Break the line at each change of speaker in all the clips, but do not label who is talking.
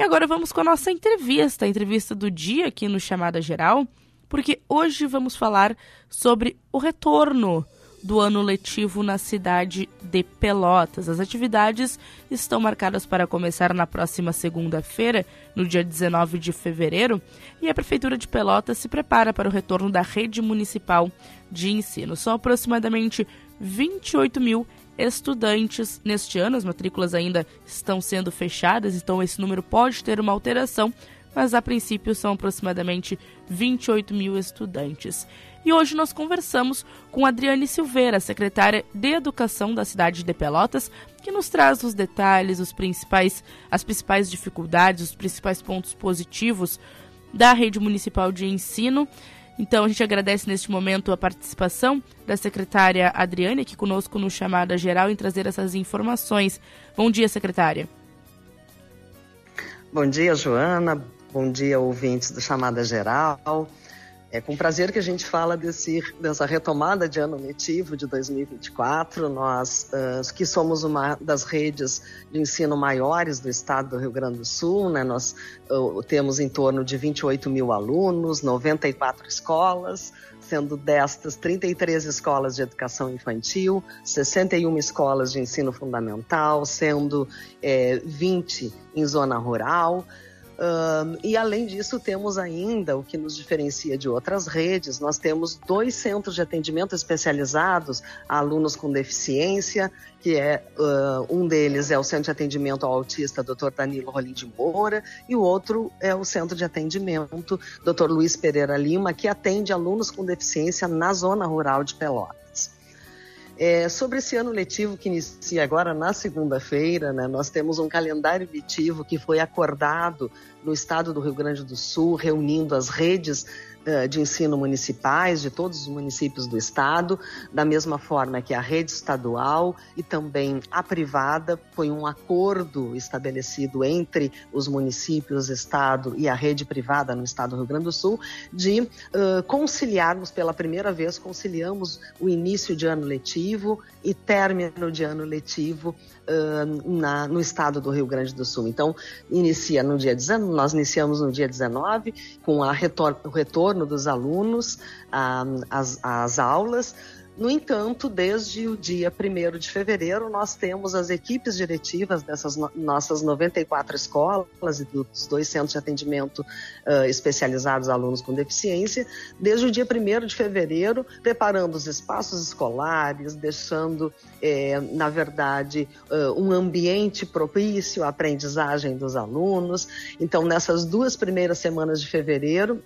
E agora vamos com a nossa entrevista, a entrevista do dia aqui no Chamada Geral, porque hoje vamos falar sobre o retorno do ano letivo na cidade de Pelotas. As atividades estão marcadas para começar na próxima segunda-feira, no dia 19 de fevereiro, e a Prefeitura de Pelotas se prepara para o retorno da rede municipal de ensino. São aproximadamente 28 mil estudantes neste ano, as matrículas ainda estão sendo fechadas, então esse número pode ter uma alteração, mas a princípio são aproximadamente 28 mil estudantes. E hoje nós conversamos com Adriane Silveira, secretária de Educação da cidade de Pelotas, que nos traz os detalhes, os principais, as principais dificuldades, os principais pontos positivos da rede municipal de ensino. Então a gente agradece neste momento a participação da secretária Adriane aqui conosco no chamada geral em trazer essas informações. Bom dia, secretária.
Bom dia, Joana. Bom dia, ouvintes do Chamada Geral. É com prazer que a gente fala desse, dessa retomada de ano letivo de 2024. Nós, uh, que somos uma das redes de ensino maiores do estado do Rio Grande do Sul, né? nós uh, temos em torno de 28 mil alunos, 94 escolas, sendo destas 33 escolas de educação infantil, 61 escolas de ensino fundamental, sendo é, 20 em zona rural. Uh, e além disso, temos ainda o que nos diferencia de outras redes: nós temos dois centros de atendimento especializados a alunos com deficiência, que é uh, um deles é o Centro de Atendimento ao Autista Dr. Danilo Rolim de Moura, e o outro é o Centro de Atendimento Dr. Luiz Pereira Lima, que atende alunos com deficiência na zona rural de Pelotas. É, sobre esse ano letivo que inicia agora na segunda-feira, né, nós temos um calendário letivo que foi acordado no estado do Rio Grande do Sul, reunindo as redes de ensino municipais de todos os municípios do estado, da mesma forma que a rede estadual e também a privada. Foi um acordo estabelecido entre os municípios, estado e a rede privada no estado do Rio Grande do Sul de uh, conciliarmos pela primeira vez, conciliamos o início de ano letivo e término de ano letivo uh, na, no estado do Rio Grande do Sul. Então, inicia no dia 19, nós iniciamos no dia 19 com a retor o retorno dos alunos às, às aulas. No entanto, desde o dia 1 de fevereiro, nós temos as equipes diretivas dessas no nossas 94 escolas e dos dois centros de atendimento uh, especializados a alunos com deficiência, desde o dia 1 de fevereiro, preparando os espaços escolares, deixando, eh, na verdade, uh, um ambiente propício à aprendizagem dos alunos. Então, nessas duas primeiras semanas de fevereiro,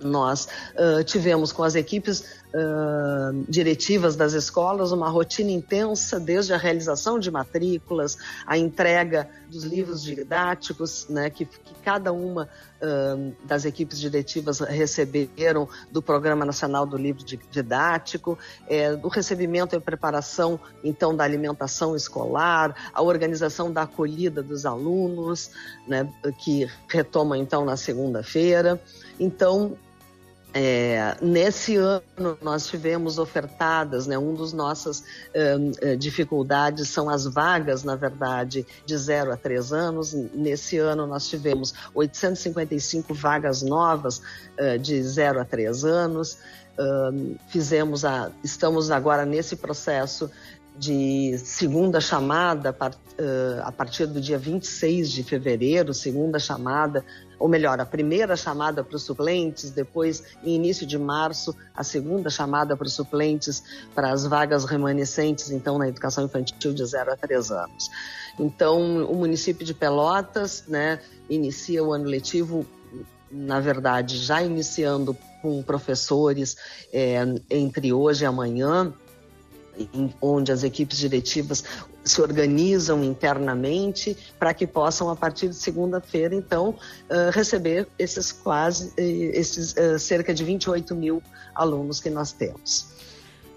nós uh, tivemos com as equipes uh, diretivas das escolas uma rotina intensa, desde a realização de matrículas, a entrega dos livros didáticos, né, que, que cada uma uh, das equipes diretivas receberam do Programa Nacional do Livro Didático, é, do recebimento e preparação, então, da alimentação escolar, a organização da acolhida dos alunos, né, que retoma, então, na segunda-feira. Então, é, nesse ano nós tivemos ofertadas, né, um dos nossas uh, dificuldades são as vagas, na verdade, de 0 a 3 anos. Nesse ano nós tivemos 855 vagas novas uh, de 0 a 3 anos. Uh, fizemos a, estamos agora nesse processo de segunda chamada a partir do dia 26 de fevereiro, segunda chamada ou melhor, a primeira chamada para os suplentes, depois, em início de março, a segunda chamada para os suplentes para as vagas remanescentes, então, na educação infantil de 0 a 3 anos. Então, o município de Pelotas né, inicia o ano letivo, na verdade, já iniciando com professores é, entre hoje e amanhã, onde as equipes diretivas se organizam internamente para que possam, a partir de segunda-feira, então, uh, receber esses quase, esses uh, cerca de 28 mil alunos que nós temos.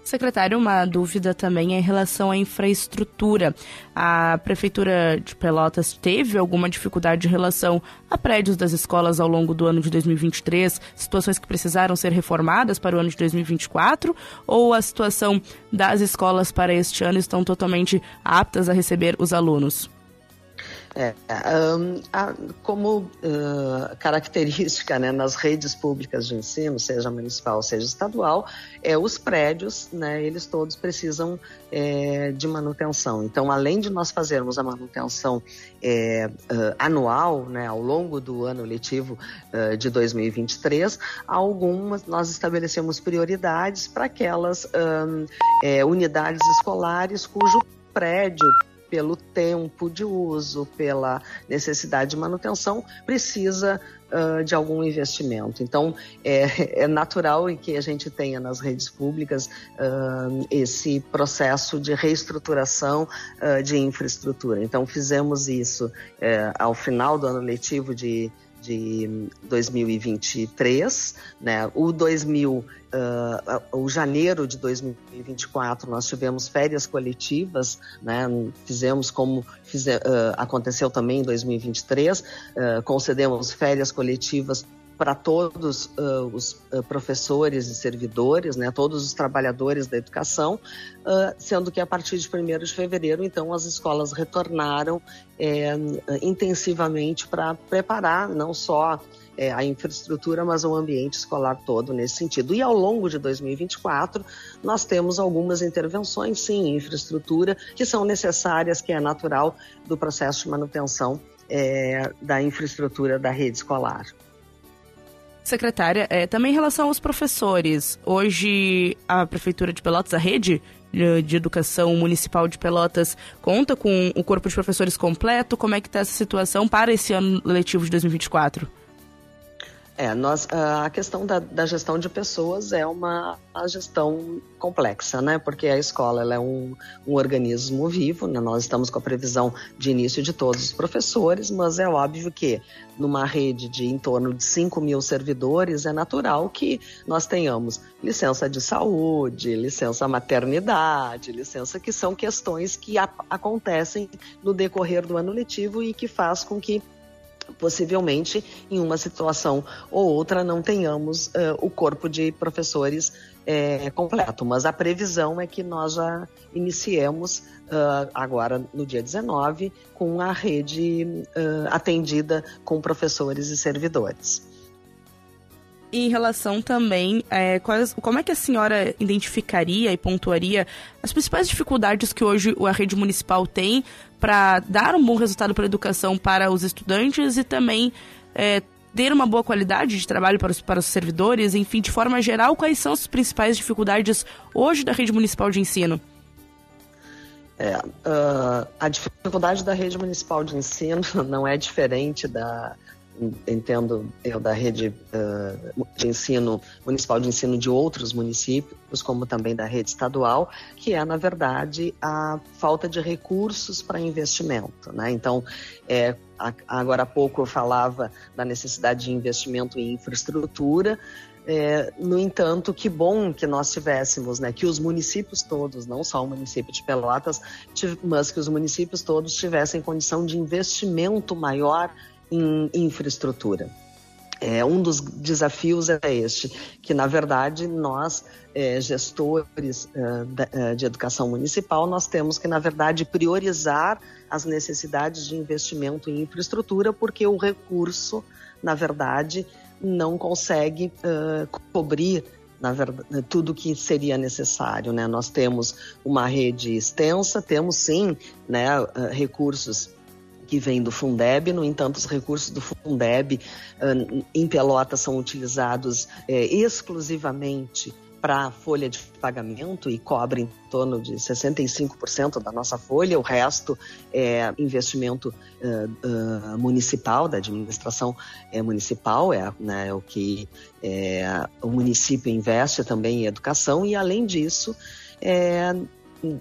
Secretário, uma dúvida também é em relação à infraestrutura. A Prefeitura de Pelotas teve alguma dificuldade em relação a prédios das escolas ao longo do ano de 2023, situações que precisaram ser reformadas para o ano de 2024, ou a situação das escolas para este ano estão totalmente aptas a receber os alunos?
É, um, a, como uh, característica né, nas redes públicas de ensino, seja municipal, seja estadual, é os prédios, né, eles todos precisam é, de manutenção. Então, além de nós fazermos a manutenção é, uh, anual, né, ao longo do ano letivo uh, de 2023, algumas nós estabelecemos prioridades para aquelas um, é, unidades escolares cujo prédio pelo tempo de uso, pela necessidade de manutenção, precisa uh, de algum investimento. Então, é, é, natural que a gente tenha nas redes públicas uh, esse processo de reestruturação uh, de infraestrutura. Então, fizemos isso ao final do ano letivo de de 2023, né? O 2000, uh, o janeiro de 2024 nós tivemos férias coletivas, né? Fizemos como uh, aconteceu também em 2023, uh, concedemos férias coletivas para todos uh, os uh, professores e servidores, né, todos os trabalhadores da educação, uh, sendo que a partir de 1 de fevereiro, então, as escolas retornaram é, intensivamente para preparar não só é, a infraestrutura, mas o ambiente escolar todo nesse sentido. E ao longo de 2024, nós temos algumas intervenções, sim, em infraestrutura, que são necessárias, que é natural do processo de manutenção é, da infraestrutura da rede escolar.
Secretária, é, também em relação aos professores, hoje a Prefeitura de Pelotas, a rede de educação municipal de Pelotas, conta com o corpo de professores completo? Como é que está essa situação para esse ano letivo de 2024?
É, nós, a questão da, da, gestão de pessoas é uma gestão complexa, né? Porque a escola é um, um organismo vivo, né? Nós estamos com a previsão de início de todos os professores, mas é óbvio que numa rede de em torno de 5 mil servidores, é natural que nós tenhamos licença de saúde, licença maternidade, licença que são questões que a, acontecem no decorrer do ano letivo e que faz com que possivelmente em uma situação ou outra não tenhamos uh, o corpo de professores é, completo, mas a previsão é que nós já iniciemos uh, agora no dia 19 com a rede uh, atendida com professores e servidores
em relação também, é, quais, como é que a senhora identificaria e pontuaria as principais dificuldades que hoje a rede municipal tem para dar um bom resultado para a educação para os estudantes e também é, ter uma boa qualidade de trabalho para os, para os servidores? Enfim, de forma geral, quais são as principais dificuldades hoje da rede municipal de ensino?
É, uh, a dificuldade da rede municipal de ensino não é diferente da, entendo eu da rede uh, de ensino municipal de ensino de outros municípios, como também da rede estadual, que é na verdade a falta de recursos para investimento, né? Então, é, agora há pouco eu falava da necessidade de investimento em infraestrutura. É, no entanto, que bom que nós tivéssemos, né, que os municípios todos, não só o município de Pelotas, mas que os municípios todos tivessem condição de investimento maior em infraestrutura. É, um dos desafios é este, que na verdade nós, é, gestores é, de educação municipal, nós temos que na verdade priorizar as necessidades de investimento em infraestrutura, porque o recurso, na verdade, não consegue uh, cobrir na verdade, tudo que seria necessário. Né? Nós temos uma rede extensa, temos sim né, recursos que vem do Fundeb. No entanto, os recursos do Fundeb uh, em Pelotas são utilizados uh, exclusivamente para a folha de pagamento e cobre em torno de 65% da nossa folha, o resto é investimento uh, uh, municipal, da administração é, municipal, é, né, é o que é, o município investe também em educação, e além disso, é,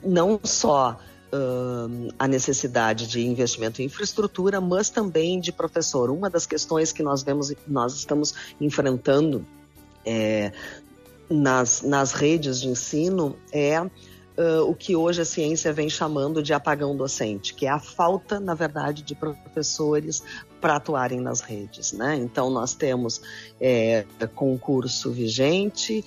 não só uh, a necessidade de investimento em infraestrutura, mas também de professor. Uma das questões que nós vemos, nós estamos enfrentando é, nas, nas redes de ensino é uh, o que hoje a ciência vem chamando de apagão docente, que é a falta, na verdade, de professores para atuarem nas redes. Né? Então, nós temos é, concurso vigente,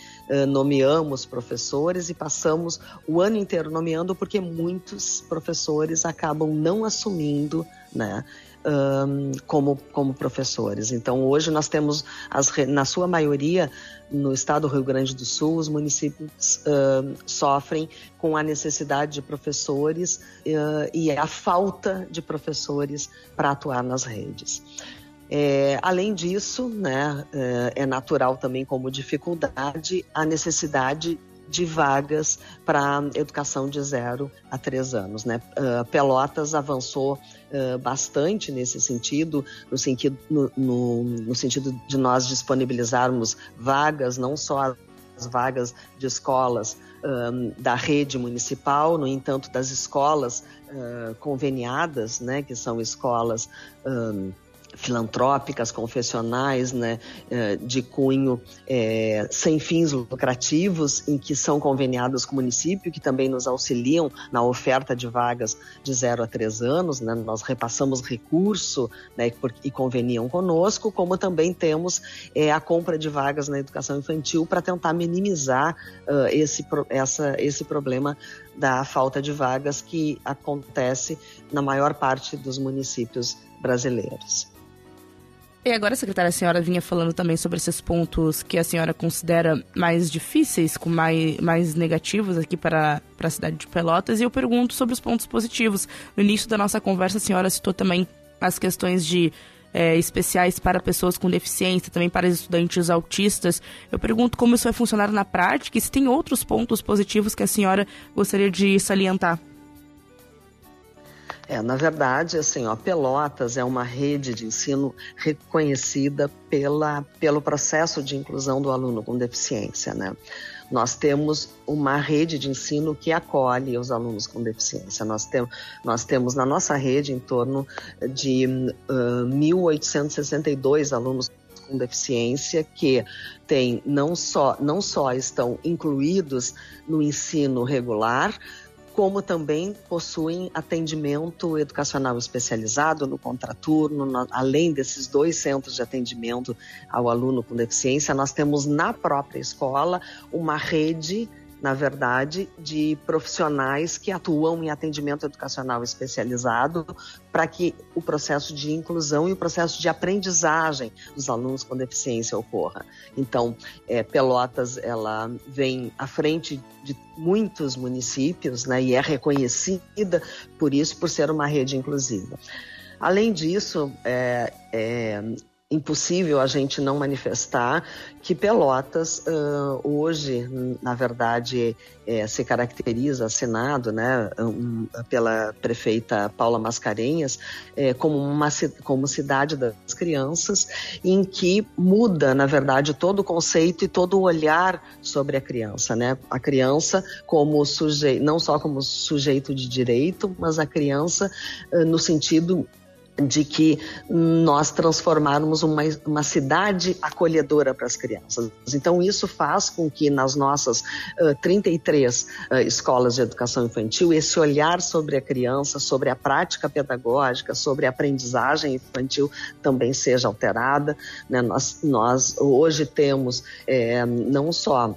nomeamos professores e passamos o ano inteiro nomeando porque muitos professores acabam não assumindo né? Um, como, como professores. Então, hoje nós temos, as, na sua maioria, no estado do Rio Grande do Sul, os municípios uh, sofrem com a necessidade de professores uh, e a falta de professores para atuar nas redes. É, além disso, né, é, é natural também como dificuldade a necessidade de vagas para educação de zero a três anos. Né? Uh, Pelotas avançou uh, bastante nesse sentido, no sentido, no, no, no sentido de nós disponibilizarmos vagas, não só as vagas de escolas um, da rede municipal, no entanto, das escolas uh, conveniadas, né, que são escolas um, filantrópicas, confessionais, né, eh, de cunho é, sem fins lucrativos, em que são conveniadas com o município, que também nos auxiliam na oferta de vagas de 0 a 3 anos, né, nós repassamos recurso né, e conveniam conosco, como também temos é, a compra de vagas na educação infantil para tentar minimizar uh, esse, essa, esse problema da falta de vagas que acontece na maior parte dos municípios brasileiros.
E agora, secretária, a senhora vinha falando também sobre esses pontos que a senhora considera mais difíceis, com mais, mais negativos aqui para, para a cidade de Pelotas, e eu pergunto sobre os pontos positivos. No início da nossa conversa, a senhora citou também as questões de é, especiais para pessoas com deficiência, também para estudantes autistas. Eu pergunto como isso vai funcionar na prática e se tem outros pontos positivos que a senhora gostaria de salientar.
É, na verdade, assim, ó, Pelotas é uma rede de ensino reconhecida pela, pelo processo de inclusão do aluno com deficiência, né? Nós temos uma rede de ensino que acolhe os alunos com deficiência. Nós, tem, nós temos na nossa rede em torno de uh, 1.862 alunos com deficiência que tem não só não só estão incluídos no ensino regular, como também possuem atendimento educacional especializado no contraturno, no, além desses dois centros de atendimento ao aluno com deficiência, nós temos na própria escola uma rede na verdade, de profissionais que atuam em atendimento educacional especializado para que o processo de inclusão e o processo de aprendizagem dos alunos com deficiência ocorra. Então, é, Pelotas ela vem à frente de muitos municípios, né, e é reconhecida por isso por ser uma rede inclusiva. Além disso, é, é, impossível a gente não manifestar que Pelotas uh, hoje, na verdade, é, se caracteriza, Senado, né, um, pela prefeita Paula Mascarenhas, é, como uma como cidade das crianças, em que muda, na verdade, todo o conceito e todo o olhar sobre a criança, né? A criança como sujeito, não só como sujeito de direito, mas a criança uh, no sentido de que nós transformarmos uma, uma cidade acolhedora para as crianças. Então, isso faz com que nas nossas uh, 33 uh, escolas de educação infantil, esse olhar sobre a criança, sobre a prática pedagógica, sobre a aprendizagem infantil também seja alterada. Né? Nós, nós hoje temos é, não só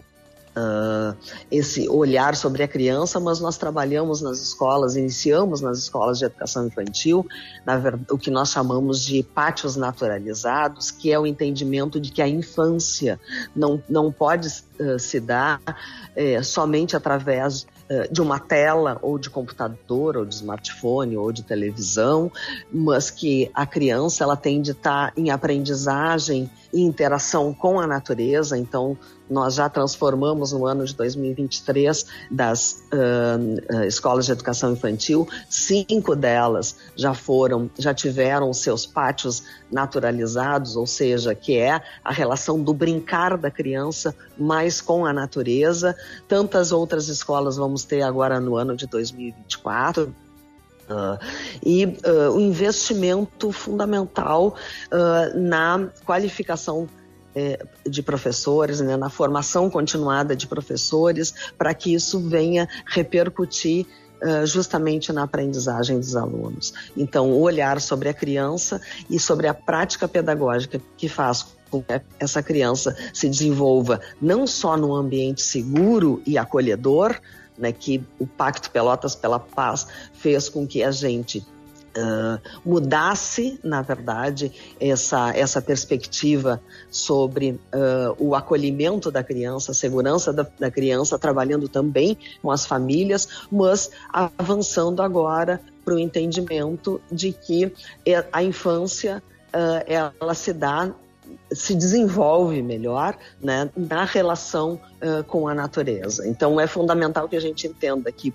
esse olhar sobre a criança, mas nós trabalhamos nas escolas, iniciamos nas escolas de educação infantil, verdade, o que nós chamamos de pátios naturalizados, que é o entendimento de que a infância não, não pode uh, se dar uh, somente através de uma tela ou de computador ou de smartphone ou de televisão, mas que a criança ela tem de estar em aprendizagem e interação com a natureza. Então, nós já transformamos no ano de 2023 das uh, escolas de educação infantil, cinco delas já foram, já tiveram seus pátios naturalizados, ou seja, que é a relação do brincar da criança mais com a natureza. Tantas outras escolas vamos ter agora no ano de 2024. Uh, e uh, o investimento fundamental uh, na qualificação eh, de professores, né, na formação continuada de professores, para que isso venha repercutir justamente na aprendizagem dos alunos. Então, o olhar sobre a criança e sobre a prática pedagógica que faz com que essa criança se desenvolva não só num ambiente seguro e acolhedor, né, que o Pacto Pelotas pela Paz fez com que a gente Uh, mudasse, na verdade, essa, essa perspectiva sobre uh, o acolhimento da criança, a segurança da, da, criança, trabalhando também com as famílias, mas avançando agora para o entendimento de que a infância uh, ela se dá se desenvolve melhor né, na relação com a natureza. Então é fundamental que a gente entenda que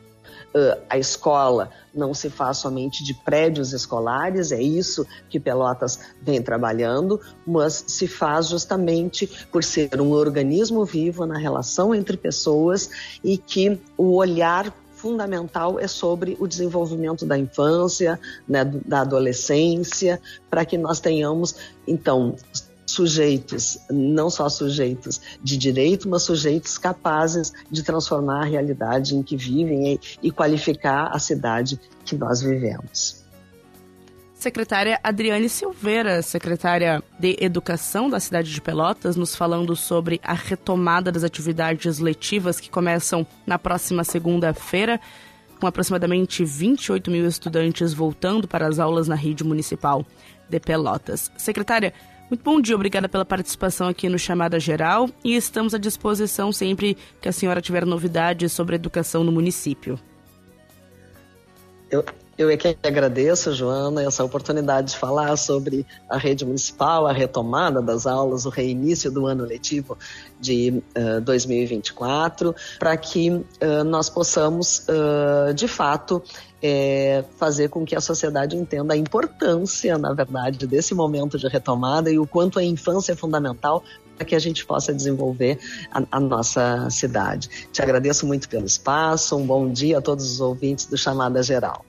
uh, a escola não se faz somente de prédios escolares, é isso que Pelotas vem trabalhando, mas se faz justamente por ser um organismo vivo na relação entre pessoas e que o olhar fundamental é sobre o desenvolvimento da infância, né, da adolescência, para que nós tenhamos, então, sujeitos, não só sujeitos de direito, mas sujeitos capazes de transformar a realidade em que vivem e, qualificar a cidade que nós vivemos.
Secretária Adriane Silveira, secretária de Educação da cidade de Pelotas, nos falando sobre a retomada das atividades letivas que começam na próxima segunda-feira, com aproximadamente 28 mil estudantes voltando para as aulas na rede municipal de Pelotas. Secretária, muito bom dia, obrigada pela participação aqui no Chamada Geral e estamos à disposição sempre que a senhora tiver novidades sobre a educação no município.
Eu, eu é que agradeço, Joana, essa oportunidade de falar sobre a rede municipal, a retomada das aulas, o reinício do ano letivo de uh, 2024, para que uh, nós possamos, uh, de fato, é, fazer com que a sociedade entenda a importância, na verdade, desse momento de retomada e o quanto a infância é fundamental para que a gente possa desenvolver a, a, nossa cidade. Te agradeço muito pelo espaço, um bom dia a todos os ouvintes do Chamada Geral.